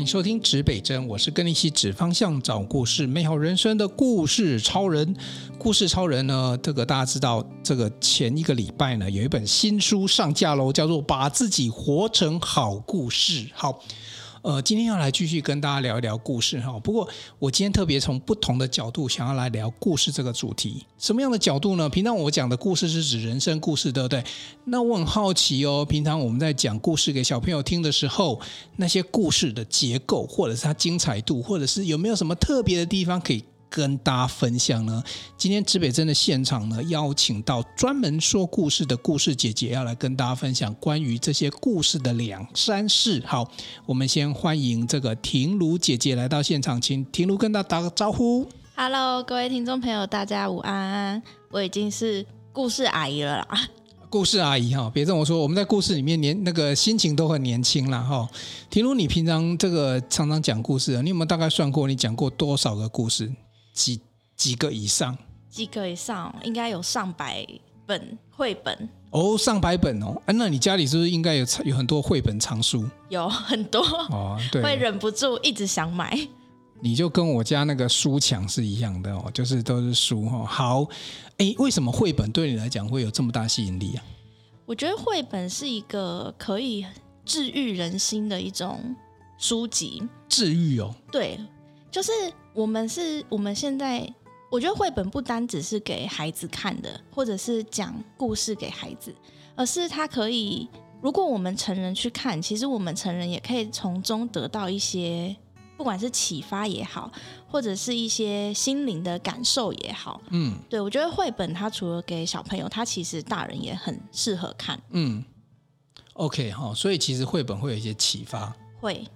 欢迎收听指北针，我是跟你一起指方向、找故事、美好人生的故事超人。故事超人呢，这个大家知道，这个前一个礼拜呢，有一本新书上架喽，叫做《把自己活成好故事》。好。呃，今天要来继续跟大家聊一聊故事哈。不过我今天特别从不同的角度想要来聊故事这个主题。什么样的角度呢？平常我讲的故事是指人生故事，对不对？那我很好奇哦，平常我们在讲故事给小朋友听的时候，那些故事的结构，或者是它精彩度，或者是有没有什么特别的地方可以跟大家分享呢？今天指北针的现场呢，邀请到专门说故事的故事姐姐，要来跟大家分享关于这些故事的两三事。好，我们先欢迎这个婷如姐姐来到现场，请婷如跟大家打个招呼。Hello，各位听众朋友，大家午安！我已经是故事阿姨了啦。故事阿姨哈，别这么说，我们在故事里面年那个心情都很年轻啦哈。婷如，你平常这个常常讲故事，你有没有大概算过你讲过多少个故事？几几个以上？几个以上，应该有上百本绘本哦，上百本哦。哎，那你家里是不是应该有有很多绘本藏书？有很多哦，对，会忍不住一直想买。你就跟我家那个书墙是一样的哦，就是都是书哈。好，哎，为什么绘本对你来讲会有这么大吸引力啊？我觉得绘本是一个可以治愈人心的一种书籍。治愈哦？对，就是。我们是，我们现在，我觉得绘本不单只是给孩子看的，或者是讲故事给孩子，而是它可以，如果我们成人去看，其实我们成人也可以从中得到一些，不管是启发也好，或者是一些心灵的感受也好。嗯，对，我觉得绘本它除了给小朋友，它其实大人也很适合看。嗯，OK 哈，所以其实绘本会有一些启发。会。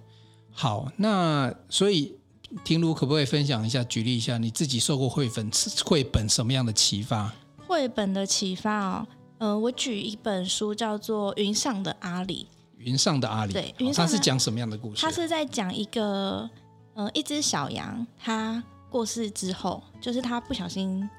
好，那所以。婷如可不可以分享一下，举例一下你自己受过绘本绘本什么样的启发？绘本的启发哦，呃，我举一本书叫做《云上的阿里》。云上的阿里，对，云上，它是讲什么样的故事？他是在讲一个，呃，一只小羊，它过世之后，就是它不小心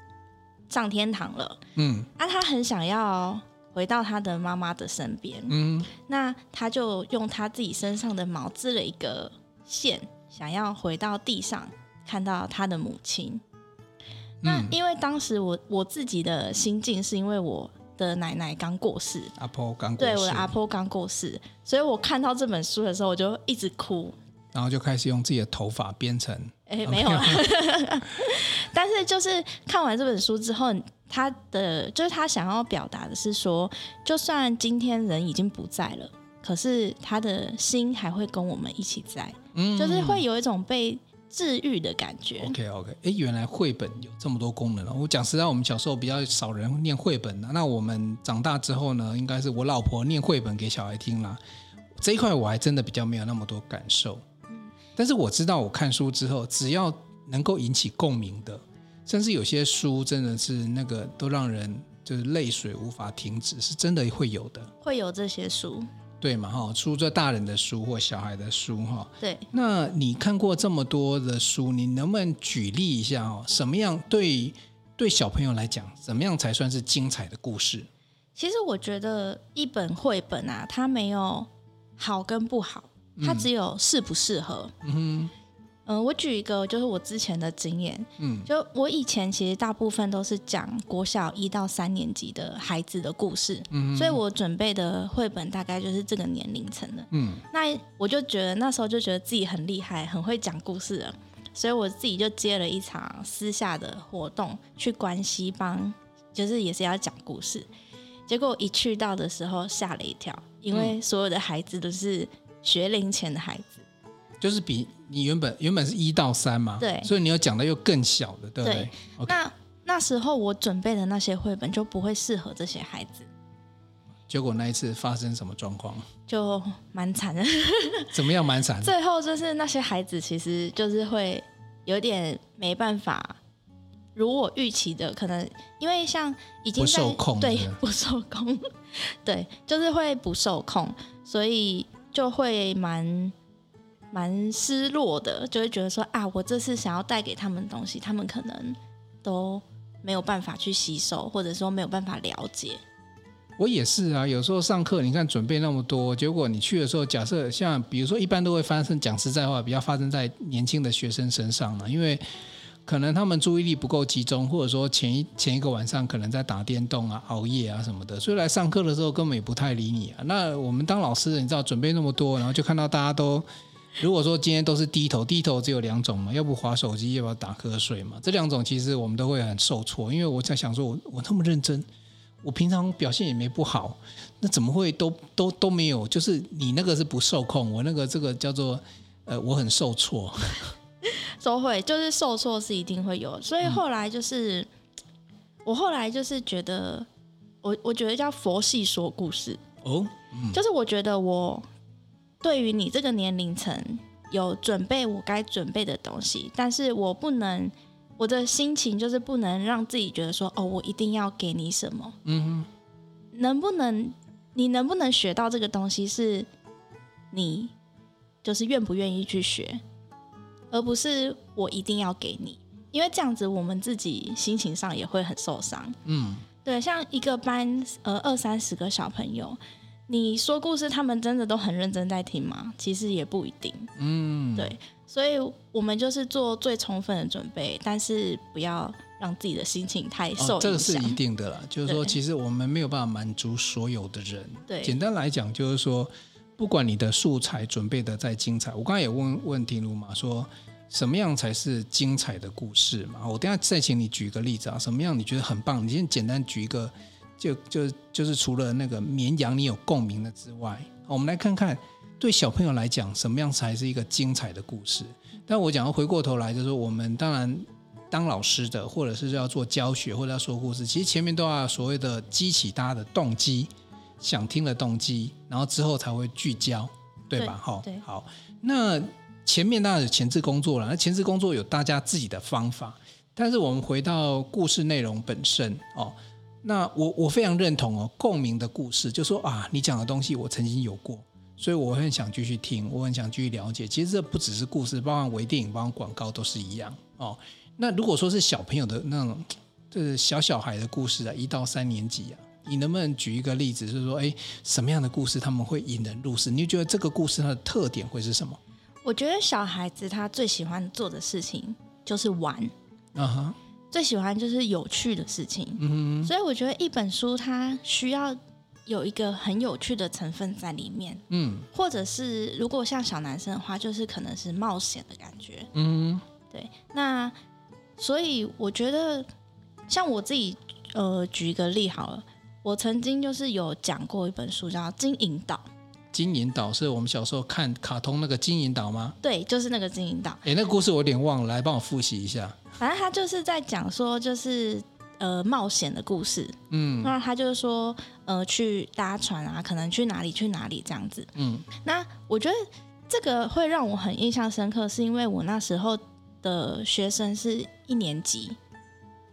上天堂了，嗯，啊，它很想要回到它的妈妈的身边，嗯，那它就用它自己身上的毛织了一个线。想要回到地上看到他的母亲，嗯、那因为当时我我自己的心境是因为我的奶奶刚过世，阿婆刚过世，对，我的阿婆刚过世，所以我看到这本书的时候，我就一直哭，然后就开始用自己的头发编成，哎、欸，没有，但是就是看完这本书之后，他的就是他想要表达的是说，就算今天人已经不在了。可是他的心还会跟我们一起在，嗯，就是会有一种被治愈的感觉。OK OK，哎，原来绘本有这么多功能。我讲实在，我们小时候比较少人念绘本，那我们长大之后呢，应该是我老婆念绘本给小孩听啦。这一块我还真的比较没有那么多感受。但是我知道，我看书之后，只要能够引起共鸣的，甚至有些书真的是那个都让人就是泪水无法停止，是真的会有的。会有这些书。对嘛哈，出这大人的书或小孩的书哈。对。那你看过这么多的书，你能不能举例一下哦？什么样对对小朋友来讲，怎么样才算是精彩的故事？其实我觉得一本绘本啊，它没有好跟不好，它只有适不适合。嗯哼。嗯，我举一个就是我之前的经验，嗯，就我以前其实大部分都是讲国小一到三年级的孩子的故事，嗯，所以我准备的绘本大概就是这个年龄层的，嗯，那我就觉得那时候就觉得自己很厉害，很会讲故事了，所以我自己就接了一场私下的活动，去关西帮，就是也是要讲故事，结果一去到的时候吓了一跳，因为所有的孩子都是学龄前的孩子。就是比你原本原本是一到三嘛，对，所以你要讲的又更小的，对不对？对 Okay 那那时候我准备的那些绘本就不会适合这些孩子。结果那一次发生什么状况？就蛮惨的。怎么样蛮惨？最后就是那些孩子其实就是会有点没办法，如我预期的，可能因为像已经在不受控，对，不受控，对，就是会不受控，所以就会蛮。蛮失落的，就会觉得说啊，我这次想要带给他们东西，他们可能都没有办法去吸收，或者说没有办法了解。我也是啊，有时候上课，你看准备那么多，结果你去的时候，假设像比如说，一般都会发生，讲实在话，比较发生在年轻的学生身上呢，因为可能他们注意力不够集中，或者说前一前一个晚上可能在打电动啊、熬夜啊什么的，所以来上课的时候根本也不太理你啊。那我们当老师的，你知道准备那么多，然后就看到大家都，如果说今天都是低头，低头只有两种嘛，要不划手机，要不要打瞌睡嘛，这两种其实我们都会很受挫，因为我在想说我，我我那么认真。我平常表现也没不好，那怎么会都都都没有？就是你那个是不受控，我那个这个叫做呃，我很受挫，都会就是受挫是一定会有，所以后来就是、嗯、我后来就是觉得我我觉得叫佛系说故事哦、嗯，就是我觉得我对于你这个年龄层有准备我该准备的东西，但是我不能。我的心情就是不能让自己觉得说，哦，我一定要给你什么。嗯哼，能不能，你能不能学到这个东西，是你就是愿不愿意去学，而不是我一定要给你，因为这样子我们自己心情上也会很受伤。嗯，对，像一个班呃二三十个小朋友，你说故事，他们真的都很认真在听吗？其实也不一定。嗯，对。所以我们就是做最充分的准备，但是不要让自己的心情太受影响。哦，这个是一定的啦，就是说，其实我们没有办法满足所有的人。对，简单来讲，就是说，不管你的素材准备的再精彩，我刚才也问问婷如嘛，说什么样才是精彩的故事嘛？我等下再请你举一个例子啊，什么样你觉得很棒？你先简单举一个，就就就是除了那个绵羊你有共鸣的之外，我们来看看。对小朋友来讲，什么样才是一个精彩的故事？但我讲要回过头来，就是我们当然当老师的，或者是要做教学，或者要说故事，其实前面都要所谓的激起大家的动机，想听的动机，然后之后才会聚焦，对吧？好，好。那前面当然有前置工作了，那前置工作有大家自己的方法，但是我们回到故事内容本身哦，那我我非常认同哦，共鸣的故事，就说啊，你讲的东西我曾经有过。所以我很想继续听，我很想继续了解。其实这不只是故事，包含微电影、包含广告都是一样哦。那如果说是小朋友的那种，就是小小孩的故事啊，一到三年级啊，你能不能举一个例子，就是说，哎，什么样的故事他们会引人入胜？你觉得这个故事它的特点会是什么？我觉得小孩子他最喜欢做的事情就是玩，啊哈，最喜欢就是有趣的事情。嗯，所以我觉得一本书它需要。有一个很有趣的成分在里面，嗯，或者是如果像小男生的话，就是可能是冒险的感觉，嗯，对。那所以我觉得，像我自己，呃，举一个例好了，我曾经就是有讲过一本书叫《金银岛》。金银岛是我们小时候看卡通那个金银岛吗？对，就是那个金银岛。哎，那个故事我有点忘了，来帮我复习一下。反正他就是在讲说，就是。呃，冒险的故事，嗯，那他就是说，呃，去搭船啊，可能去哪里去哪里这样子，嗯，那我觉得这个会让我很印象深刻，是因为我那时候的学生是一年级，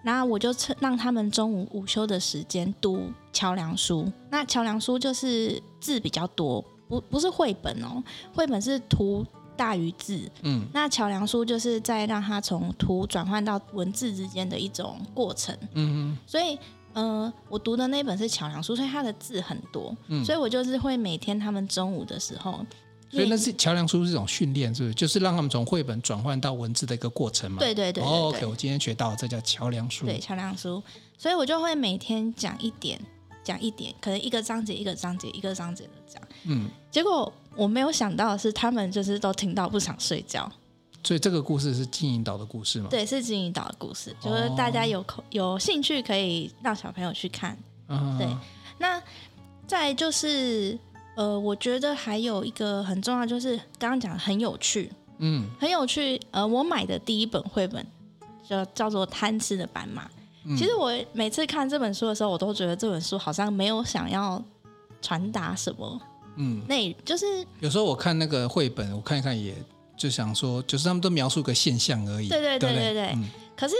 那我就趁让他们中午午休的时间读桥梁书，那桥梁书就是字比较多，不不是绘本哦，绘本是图。大于字，嗯，那桥梁书就是在让他从图转换到文字之间的一种过程，嗯，所以，呃，我读的那本是桥梁书，所以它的字很多，嗯，所以我就是会每天他们中午的时候，所以那是桥梁书是一种训练，是不是？就是让他们从绘本转换到文字的一个过程嘛？对对对，对，对，哦，OK，我今天学到这叫桥梁书，对，桥梁书，所以我就会每天讲一点，讲一点，可能一个章节一个章节一个章节的讲，嗯，结果。我没有想到的是，他们就是都听到不想睡觉。所以这个故事是金银岛的故事吗？对，是金银岛的故事，就是大家有口有兴趣可以让小朋友去看。哦、对，那再就是呃，我觉得还有一个很重要，就是刚刚讲的很有趣，嗯，很有趣。呃，我买的第一本绘本就叫做《贪吃的斑马》。嗯。其实我每次看这本书的时候，我都觉得这本书好像没有想要传达什么。嗯，那就是有时候我看那个绘本，我看一看，也就想说，就是他们都描述个现象而已。对对对对对。对嗯、可是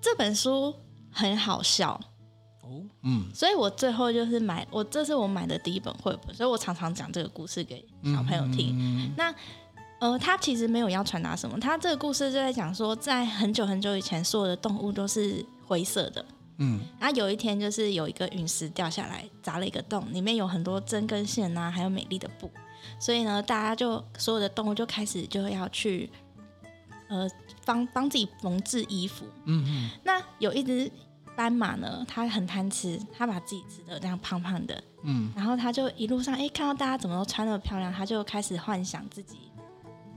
这本书很好笑哦，嗯，所以我最后就是买，我这是我买的第一本绘本，所以我常常讲这个故事给小朋友听。嗯、那呃，他其实没有要传达什么，他这个故事就在讲说，在很久很久以前，所有的动物都是灰色的。嗯，然后有一天就是有一个陨石掉下来，砸了一个洞，里面有很多针跟线呐、啊，还有美丽的布，所以呢，大家就所有的动物就开始就要去，呃，帮帮自己缝制衣服。嗯嗯。那有一只斑马呢，它很贪吃，它把自己吃的这样胖胖的。嗯。然后它就一路上，哎，看到大家怎么都穿那么漂亮，它就开始幻想自己。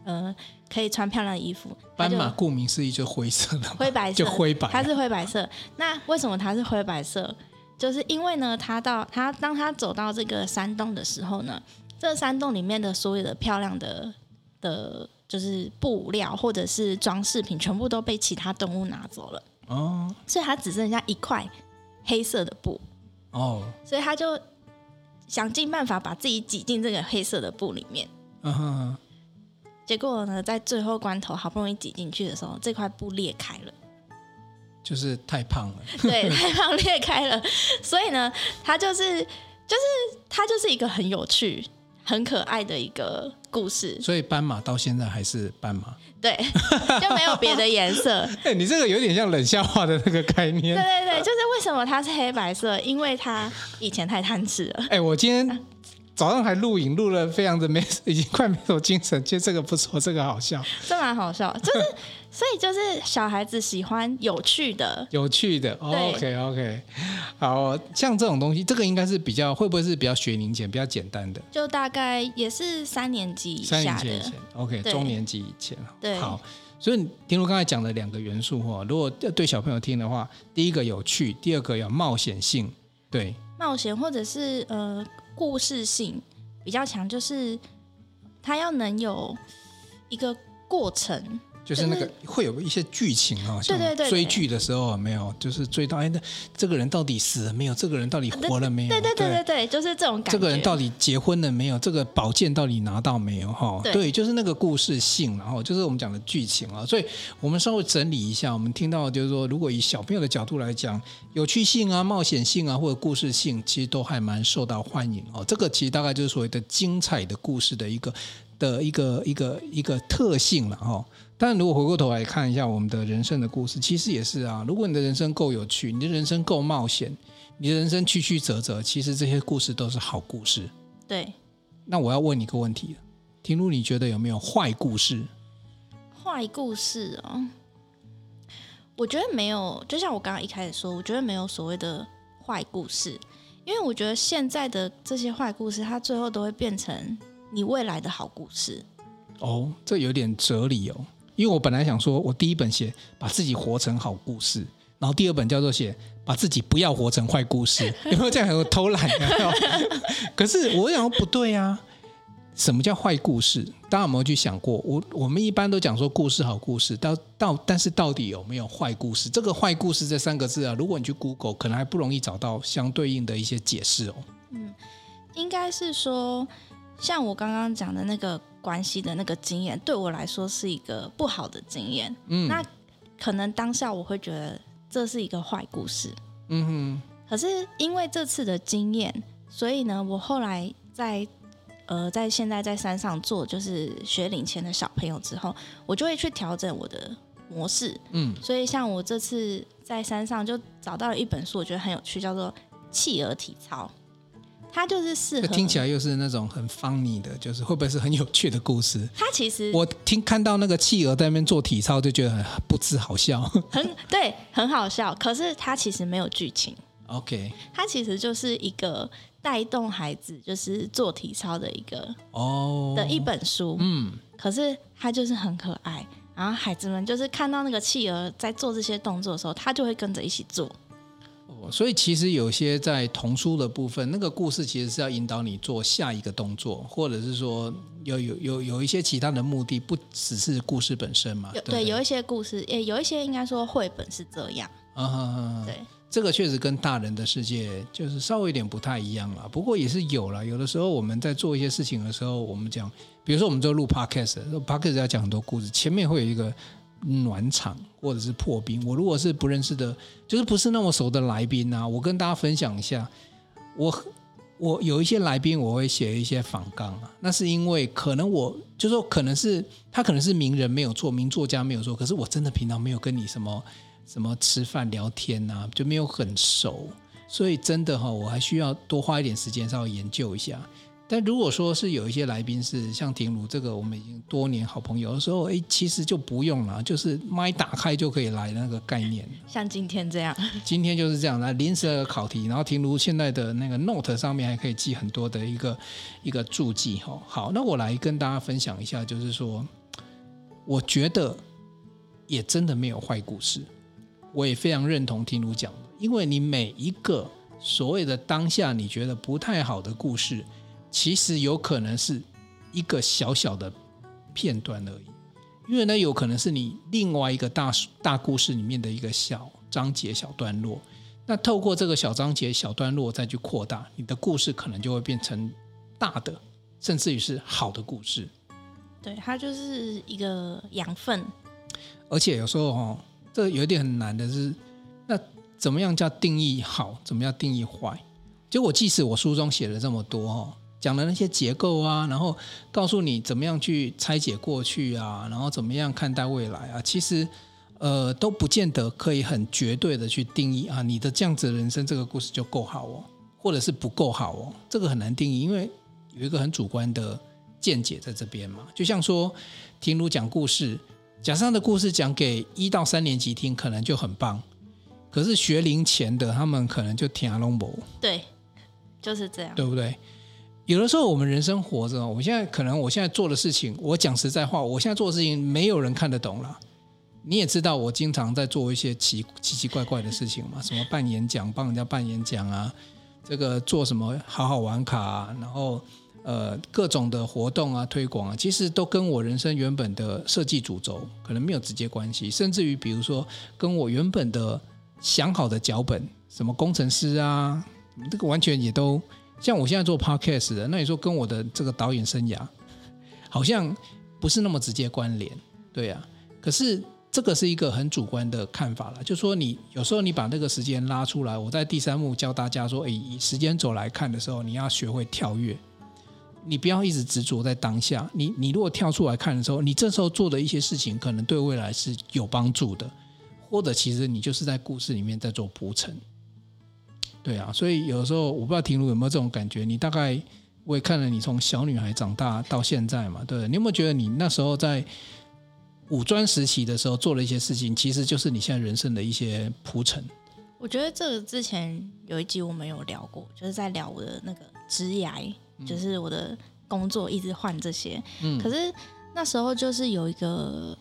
呃，可以穿漂亮的衣服。斑马顾名思义就灰色的，灰白色，就灰白，它是灰白色。那为什么它是灰白色？就是因为呢，它到它当它走到这个山洞的时候呢，这个山洞里面的所有的漂亮的的，就是布料或者是装饰品，全部都被其他动物拿走了。哦，所以它只剩下一块黑色的布。哦，所以他就想尽办法把自己挤进这个黑色的布里面。嗯哼。结果呢，在最后关头，好不容易挤进去的时候，这块布裂开了，就是太胖了。对，太胖裂开了，所以呢，它就是就是它就是一个很有趣、很可爱的一个故事。所以斑马到现在还是斑马，对，就没有别的颜色。哎、欸，你这个有点像冷笑话的那个概念。对对对，就是为什么它是黑白色？因为它以前太贪吃了。哎、欸，我今天。早上还录影，录了非常的没，已经快没有精神。其实这个不错，这个好笑，这蛮好笑。就是，所以就是小孩子喜欢有趣的，有趣的。OK OK，好像这种东西，这个应该是比较会不会是比较学龄前比较简单的？就大概也是三年级以下的。三年级以前，OK，中年级以前。对，好。所以听我刚才讲的两个元素哈，如果对小朋友听的话，第一个有趣，第二个有冒险性。对，冒险或者是呃。故事性比较强，就是他要能有一个过程。就是那个会有一些剧情啊，像追剧的时候没有，就是追到哎，那这个人到底死了没有？这个人到底活了没有？对对对对对，就是这种感觉。这个人到底结婚了没有？这个宝剑到底拿到没有？哈，对，就是那个故事性，然后就是我们讲的剧情啊。所以我们稍微整理一下，我们听到就是说，如果以小朋友的角度来讲，有趣性啊、冒险性啊，或者故事性，其实都还蛮受到欢迎哦。这个其实大概就是所谓的精彩的故事的一个的一个一个一个特性了哈。但如果回过头来看一下我们的人生的故事，其实也是啊。如果你的人生够有趣，你的人生够冒险，你的人生曲曲折折，其实这些故事都是好故事。对。那我要问你一个问题，婷如，你觉得有没有坏故事？坏故事哦，我觉得没有。就像我刚刚一开始说，我觉得没有所谓的坏故事，因为我觉得现在的这些坏故事，它最后都会变成你未来的好故事。哦，这有点哲理哦。因为我本来想说，我第一本写把自己活成好故事，然后第二本叫做写把自己不要活成坏故事，有没有这样有偷懒？可是我想说不对啊，什么叫坏故事？大家有没有去想过？我我们一般都讲说故事好故事，到到但是到底有没有坏故事？这个坏故事这三个字啊，如果你去 Google，可能还不容易找到相对应的一些解释哦。嗯，应该是说。像我刚刚讲的那个关系的那个经验，对我来说是一个不好的经验。嗯，那可能当下我会觉得这是一个坏故事。嗯哼。可是因为这次的经验，所以呢，我后来在呃在现在在山上做就是学龄前的小朋友之后，我就会去调整我的模式。嗯。所以像我这次在山上就找到了一本书，我觉得很有趣，叫做《企鹅体操》。它就是适合，听起来又是那种很 funny 的，就是会不会是很有趣的故事？它其实我听看到那个企鹅在那边做体操，就觉得很不知好笑，很对，很好笑。可是它其实没有剧情。OK，它其实就是一个带动孩子就是做体操的一个哦的一本书。嗯，可是它就是很可爱，然后孩子们就是看到那个企鹅在做这些动作的时候，他就会跟着一起做。所以其实有些在童书的部分，那个故事其实是要引导你做下一个动作，或者是说有有有有一些其他的目的，不只是故事本身嘛。对，对，有一些故事，也有一些应该说绘本是这样。啊。对，这个确实跟大人的世界就是稍微有点不太一样了。不过也是有了，有的时候我们在做一些事情的时候，我们讲，比如说我们做录 podcast，podcast 要讲很多故事，前面会有一个。暖场或者是破冰，我如果是不认识的，就是不是那么熟的来宾啊，我跟大家分享一下，我我有一些来宾，我会写一些访纲啊，那是因为可能我就说可能是他可能是名人没有错，名作家没有错，可是我真的平常没有跟你什么什么吃饭聊天呐、啊，就没有很熟，所以真的哈，我还需要多花一点时间稍微研究一下。但如果说是有一些来宾是像婷如这个，我们已经多年好朋友的时候，哎，其实就不用了，就是麦打开就可以来那个概念。像今天这样，今天就是这样来临时的考题，然后婷如现在的那个 Note 上面还可以记很多的一个一个注记哈。好，那我来跟大家分享一下，就是说，我觉得也真的没有坏故事，我也非常认同婷如讲的，因为你每一个所谓的当下你觉得不太好的故事。其实有可能是一个小小的片段而已，因为呢，有可能是你另外一个大大故事里面的一个小章节、小段落。那透过这个小章节、小段落再去扩大，你的故事可能就会变成大的，甚至于是好的故事。对，它就是一个养分。而且有时候、哦，这有一点很难的是，那怎么样叫定义好？怎么样定义坏？结果即使我书中写了这么多、哦。讲的那些结构啊，然后告诉你怎么样去拆解过去啊，然后怎么样看待未来啊，其实呃都不见得可以很绝对的去定义啊，你的这样子的人生这个故事就够好哦，或者是不够好哦，这个很难定义，因为有一个很主观的见解在这边嘛。就像说婷如讲故事，假设他的故事讲给一到三年级听，可能就很棒，可是学龄前的他们可能就听阿龙博。对，就是这样，对不对？有的时候，我们人生活着，我现在可能我现在做的事情，我讲实在话，我现在做的事情没有人看得懂了。你也知道，我经常在做一些奇奇奇怪怪的事情嘛，什么办演讲，帮人家办演讲啊，这个做什么好好玩卡啊，然后呃各种的活动啊推广啊，其实都跟我人生原本的设计主轴可能没有直接关系，甚至于比如说跟我原本的想好的脚本，什么工程师啊，这个完全也都。像我现在做 podcast 的，那你说跟我的这个导演生涯，好像不是那么直接关联，对呀、啊。可是这个是一个很主观的看法了，就说你有时候你把那个时间拉出来，我在第三幕教大家说，诶，以时间轴来看的时候，你要学会跳跃，你不要一直执着在当下。你你如果跳出来看的时候，你这时候做的一些事情，可能对未来是有帮助的，或者其实你就是在故事里面在做铺陈。对啊，所以有的时候我不知道婷如有没有这种感觉。你大概我也看了你从小女孩长大到现在嘛，对，你有没有觉得你那时候在五专时期的时候做了一些事情，其实就是你现在人生的一些铺陈？我觉得这个之前有一集我们有聊过，就是在聊我的那个职涯，就是我的工作一直换这些。嗯，可是那时候就是有一个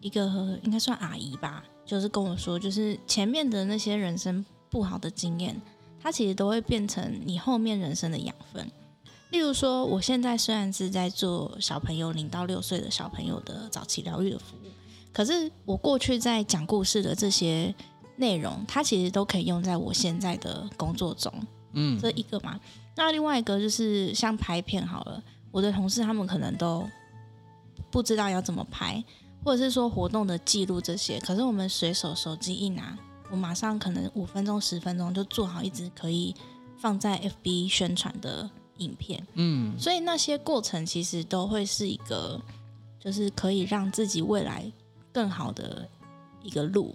一个应该算阿姨吧，就是跟我说，就是前面的那些人生。不好的经验，它其实都会变成你后面人生的养分。例如说，我现在虽然是在做小朋友零到六岁的小朋友的早期疗愈的服务，可是我过去在讲故事的这些内容，它其实都可以用在我现在的工作中。嗯，这一个嘛。那另外一个就是像拍片好了，我的同事他们可能都不知道要怎么拍，或者是说活动的记录这些，可是我们随手手机一拿。我马上可能五分钟、十分钟就做好一支可以放在 FB 宣传的影片，嗯，所以那些过程其实都会是一个，就是可以让自己未来更好的一个路。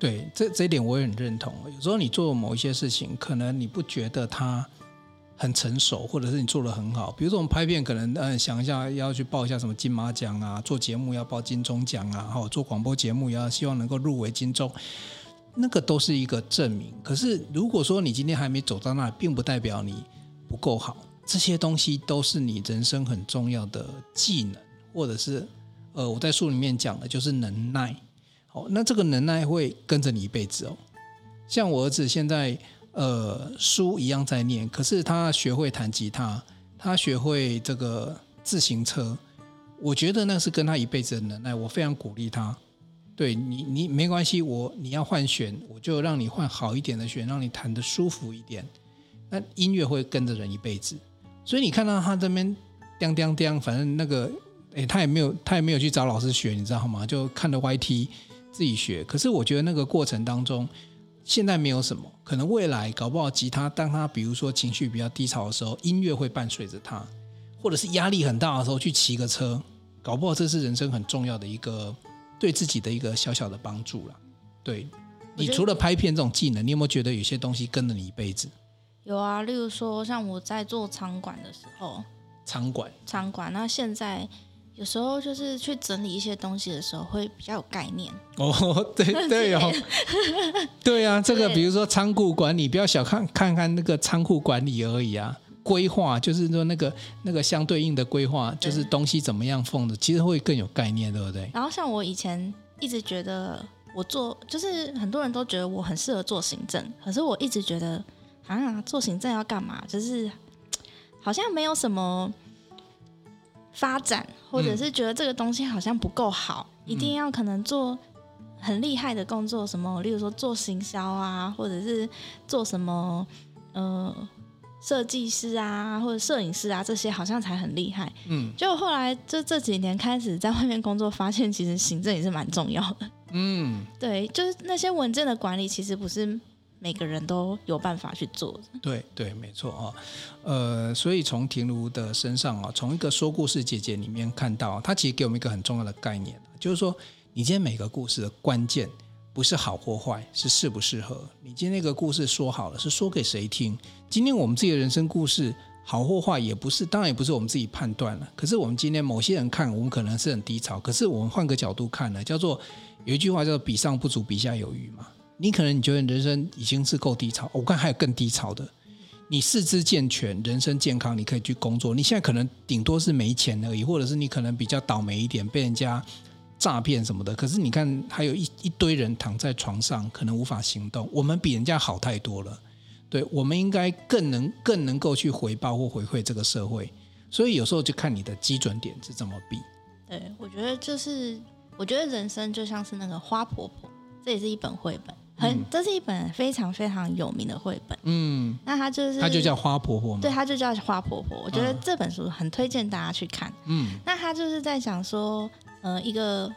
对，这这一点我也很认同。有时候你做某一些事情，可能你不觉得它很成熟，或者是你做的很好。比如说我们拍片，可能嗯想一下要去报一下什么金马奖啊，做节目要报金钟奖啊，好做广播节目也要希望能够入围金钟。那个都是一个证明，可是如果说你今天还没走到那，并不代表你不够好。这些东西都是你人生很重要的技能，或者是呃，我在书里面讲的就是能耐。好，那这个能耐会跟着你一辈子哦。像我儿子现在呃，书一样在念，可是他学会弹吉他，他学会这个自行车，我觉得那是跟他一辈子的能耐，我非常鼓励他。对你，你没关系，我你要换弦，我就让你换好一点的弦，让你弹得舒服一点。那音乐会跟着人一辈子，所以你看到他这边叮叮叮，反正那个，诶，他也没有，他也没有去找老师学，你知道吗？就看着 YT 自己学。可是我觉得那个过程当中，现在没有什么，可能未来搞不好吉他，当他比如说情绪比较低潮的时候，音乐会伴随着他，或者是压力很大的时候去骑个车，搞不好这是人生很重要的一个。对自己的一个小小的帮助了。对，你除了拍片这种技能，你有没有觉得有些东西跟了你一辈子？有啊，例如说像我在做场馆的时候，场馆，场馆，那现在有时候就是去整理一些东西的时候，会比较有概念。哦，对 对哦，对啊，这个比如说仓库管理，不要小看看看那个仓库管理而已啊。规划就是说那个那个相对应的规划，就是东西怎么样放的，其实会更有概念，对不对？然后像我以前一直觉得我做，就是很多人都觉得我很适合做行政，可是我一直觉得啊，做行政要干嘛？就是好像没有什么发展，或者是觉得这个东西好像不够好，嗯、一定要可能做很厉害的工作，什么，例如说做行销啊，或者是做什么，呃。设计师啊，或者摄影师啊，这些好像才很厉害。嗯，就后来这这几年开始在外面工作，发现其实行政也是蛮重要的。嗯，对，就是那些文件的管理，其实不是每个人都有办法去做的。对对，没错啊。呃，所以从婷如的身上啊，从一个说故事姐姐里面看到，她其实给我们一个很重要的概念，就是说，你今天每个故事的关键。不是好或坏，是适不适合。你今天那个故事说好了，是说给谁听？今天我们自己的人生故事好或坏，也不是，当然也不是我们自己判断了。可是我们今天某些人看，我们可能是很低潮。可是我们换个角度看呢，叫做有一句话叫做“比上不足，比下有余”嘛。你可能你觉得人生已经是够低潮，我看还有更低潮的。你四肢健全，人生健康，你可以去工作。你现在可能顶多是没钱而已，或者是你可能比较倒霉一点，被人家。诈骗什么的，可是你看，还有一一堆人躺在床上，可能无法行动。我们比人家好太多了，对，我们应该更能更能够去回报或回馈这个社会。所以有时候就看你的基准点是怎么比。对，我觉得就是，我觉得人生就像是那个花婆婆，这也是一本绘本，很，嗯、这是一本非常非常有名的绘本。嗯，那它就是，它就叫花婆婆吗？对，它就叫花婆婆。我觉得这本书很推荐大家去看。嗯，那它就是在想说。呃，一个，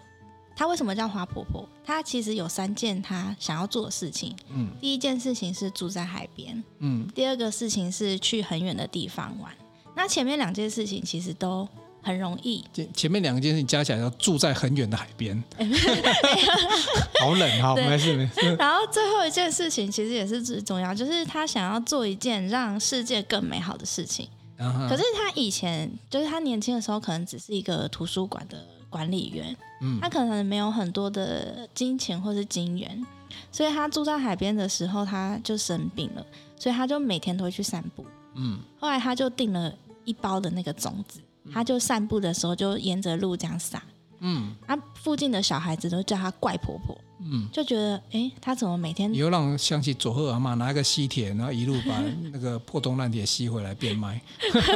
她为什么叫花婆婆？她其实有三件她想要做的事情。嗯，第一件事情是住在海边。嗯，第二个事情是去很远的地方玩。那前面两件事情其实都很容易。前前面两件事情加起来要住在很远的海边，好冷，好，没事没事。然后最后一件事情其实也是最重要，就是她想要做一件让世界更美好的事情。Uh. 可是她以前就是她年轻的时候，可能只是一个图书馆的。管理员，嗯，他可能没有很多的金钱或是金源，所以他住在海边的时候，他就生病了，所以他就每天都会去散步，嗯，后来他就订了一包的那个种子，他就散步的时候就沿着路这样撒，嗯，啊附近的小孩子都叫她怪婆婆。嗯，就觉得哎、她，怎么每天？你又让我想起佐贺阿嬷拿一个吸铁，然后一路把那个破铜烂铁吸回来变卖。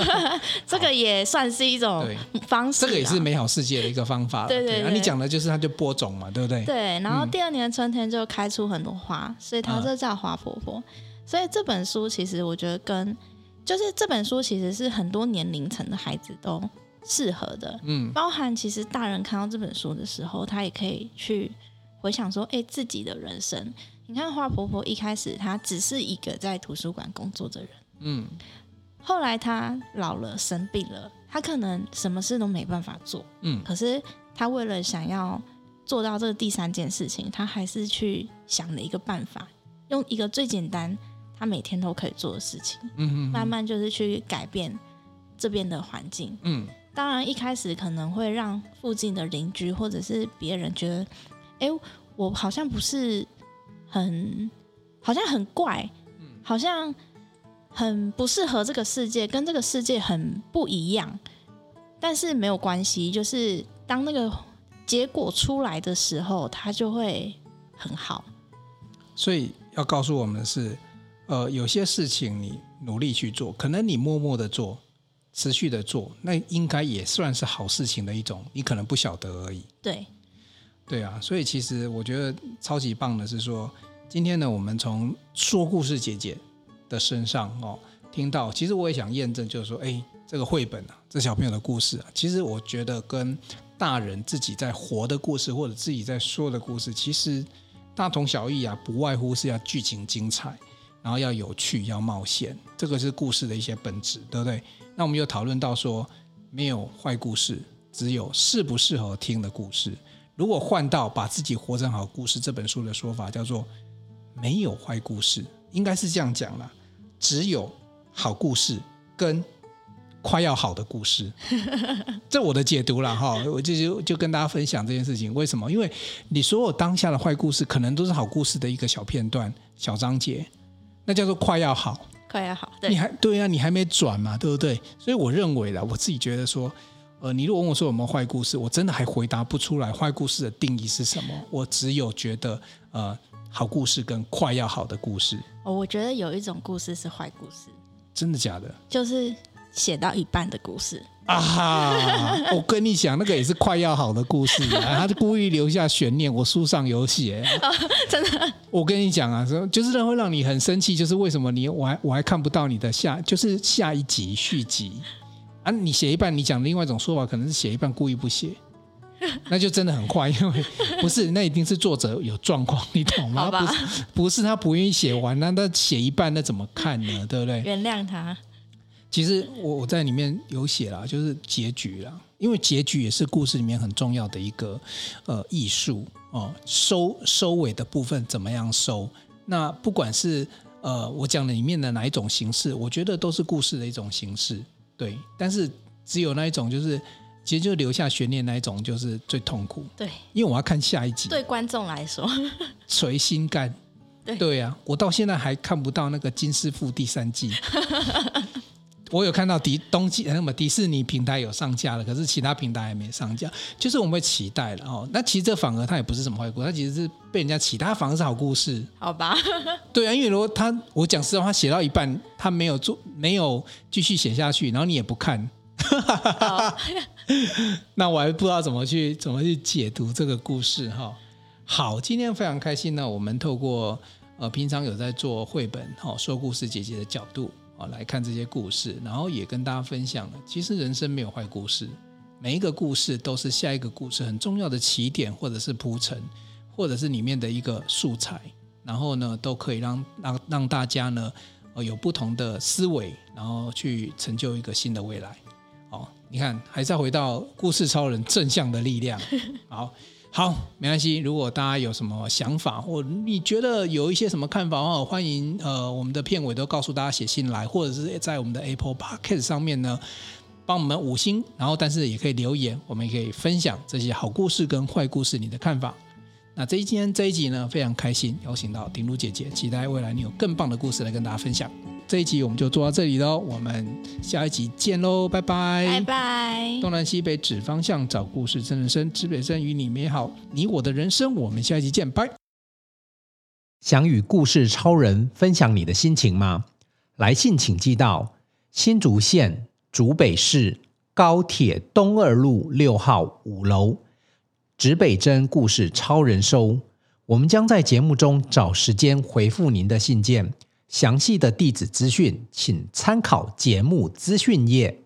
这个也算是一种方式。这个也是美好世界的一个方法。对对，对，对、啊、你讲的就是它就播种嘛，对不对？对。然后第二年春天就开出很多花，嗯、所以它就叫花婆婆。所以这本书其实我觉得跟就是这本书其实是很多年龄层的孩子都适合的。嗯，包含其实大人看到这本书的时候，他也可以去。回想说，哎、欸，自己的人生，你看花婆婆一开始她只是一个在图书馆工作的人，嗯，后来她老了生病了，她可能什么事都没办法做，嗯，可是她为了想要做到这个第三件事情，她还是去想了一个办法，用一个最简单，她每天都可以做的事情，嗯哼哼，慢慢就是去改变这边的环境，嗯，当然一开始可能会让附近的邻居或者是别人觉得。哎，我好像不是很，好像很怪，好像很不适合这个世界，跟这个世界很不一样。但是没有关系，就是当那个结果出来的时候，它就会很好。所以要告诉我们是，呃，有些事情你努力去做，可能你默默的做，持续的做，那应该也算是好事情的一种，你可能不晓得而已。对。对啊，所以其实我觉得超级棒的是说，今天呢，我们从说故事姐姐的身上哦，听到，其实我也想验证，就是说，哎，这个绘本啊，这小朋友的故事啊，其实我觉得跟大人自己在活的故事，或者自己在说的故事，其实大同小异啊，不外乎是要剧情精彩，然后要有趣，要冒险，这个是故事的一些本质，对不对？那我们又讨论到说，没有坏故事，只有适不适合听的故事。如果换到把自己活成好故事这本书的说法，叫做没有坏故事，应该是这样讲啦，只有好故事跟快要好的故事。这我的解读了哈，我就就就跟大家分享这件事情。为什么？因为你所有当下的坏故事，可能都是好故事的一个小片段、小章节，那叫做快要好。快要好，对，你还对呀、啊，你还没转嘛，对不对？所以我认为啦，我自己觉得说，呃，你如果问我说有没有坏故事，我真的还回答不出来坏故事的定义是什么。我只有觉得，呃，好故事跟快要好的故事。哦，我觉得有一种故事是坏故事，真的假的？就是写到一半的故事。啊哈！我跟你讲，那个也是快要好的故事，啊，他就故意留下悬念。我书上有写，哦，真的。我跟你讲啊，就是会让你很生气，就是为什么你我还我还看不到你的下，就是下一集续集啊？你写一半，你讲另外一种说法，可能是写一半故意不写，那就真的很快，因为不是，那一定是作者有状况，你懂吗？不是，不是他不愿意写完，那那写一半，那怎么看呢？对不对？原谅他。其实我我在里面有写了，就是结局了，因为结局也是故事里面很重要的一个呃艺术哦，收收尾的部分怎么样收？那不管是呃我讲的里面的哪一种形式，我觉得都是故事的一种形式，对。但是只有那一种就是其实就留下悬念那一种，就是最痛苦。对，因为我要看下一集。对观众来说，捶心肝。对对呀、啊，我到现在还看不到那个金师傅第三季。我有看到迪东京那么迪士尼平台有上架了，可是其他平台还没上架，就是我们会期待了哦。那其实这反而它也不是什么坏故事，它其实是被人家期待，它反而是好故事。好吧？对啊，因为如果他我讲实话，他写到一半，他没有做，没有继续写下去，然后你也不看，哦、那我还不知道怎么去怎么去解读这个故事哈、哦。好，今天非常开心呢，我们透过呃平常有在做绘本哈、哦、说故事姐姐的角度。来看这些故事，然后也跟大家分享了。其实人生没有坏故事，每一个故事都是下一个故事很重要的起点，或者是铺陈，或者是里面的一个素材。然后呢，都可以让让让大家呢，呃，有不同的思维，然后去成就一个新的未来。哦，你看，还是要回到故事超人正向的力量。好。好，没关系。如果大家有什么想法，或你觉得有一些什么看法哦，欢迎呃我们的片尾都告诉大家写信来，或者是在我们的 Apple p o c k e t 上面呢帮我们五星，然后但是也可以留言，我们也可以分享这些好故事跟坏故事你的看法。那这一天这一集呢，非常开心邀请到鼎如姐姐，期待未来你有更棒的故事来跟大家分享。这一集我们就做到这里喽，我们下一集见喽，拜拜，拜拜。东南西北指方向，找故事真人生，指北针与你美好，你我的人生，我们下一集见，拜。想与故事超人分享你的心情吗？来信请寄到新竹县竹北市高铁东二路六号五楼，指北针故事超人收，我们将在节目中找时间回复您的信件。详细的地址资讯，请参考节目资讯页。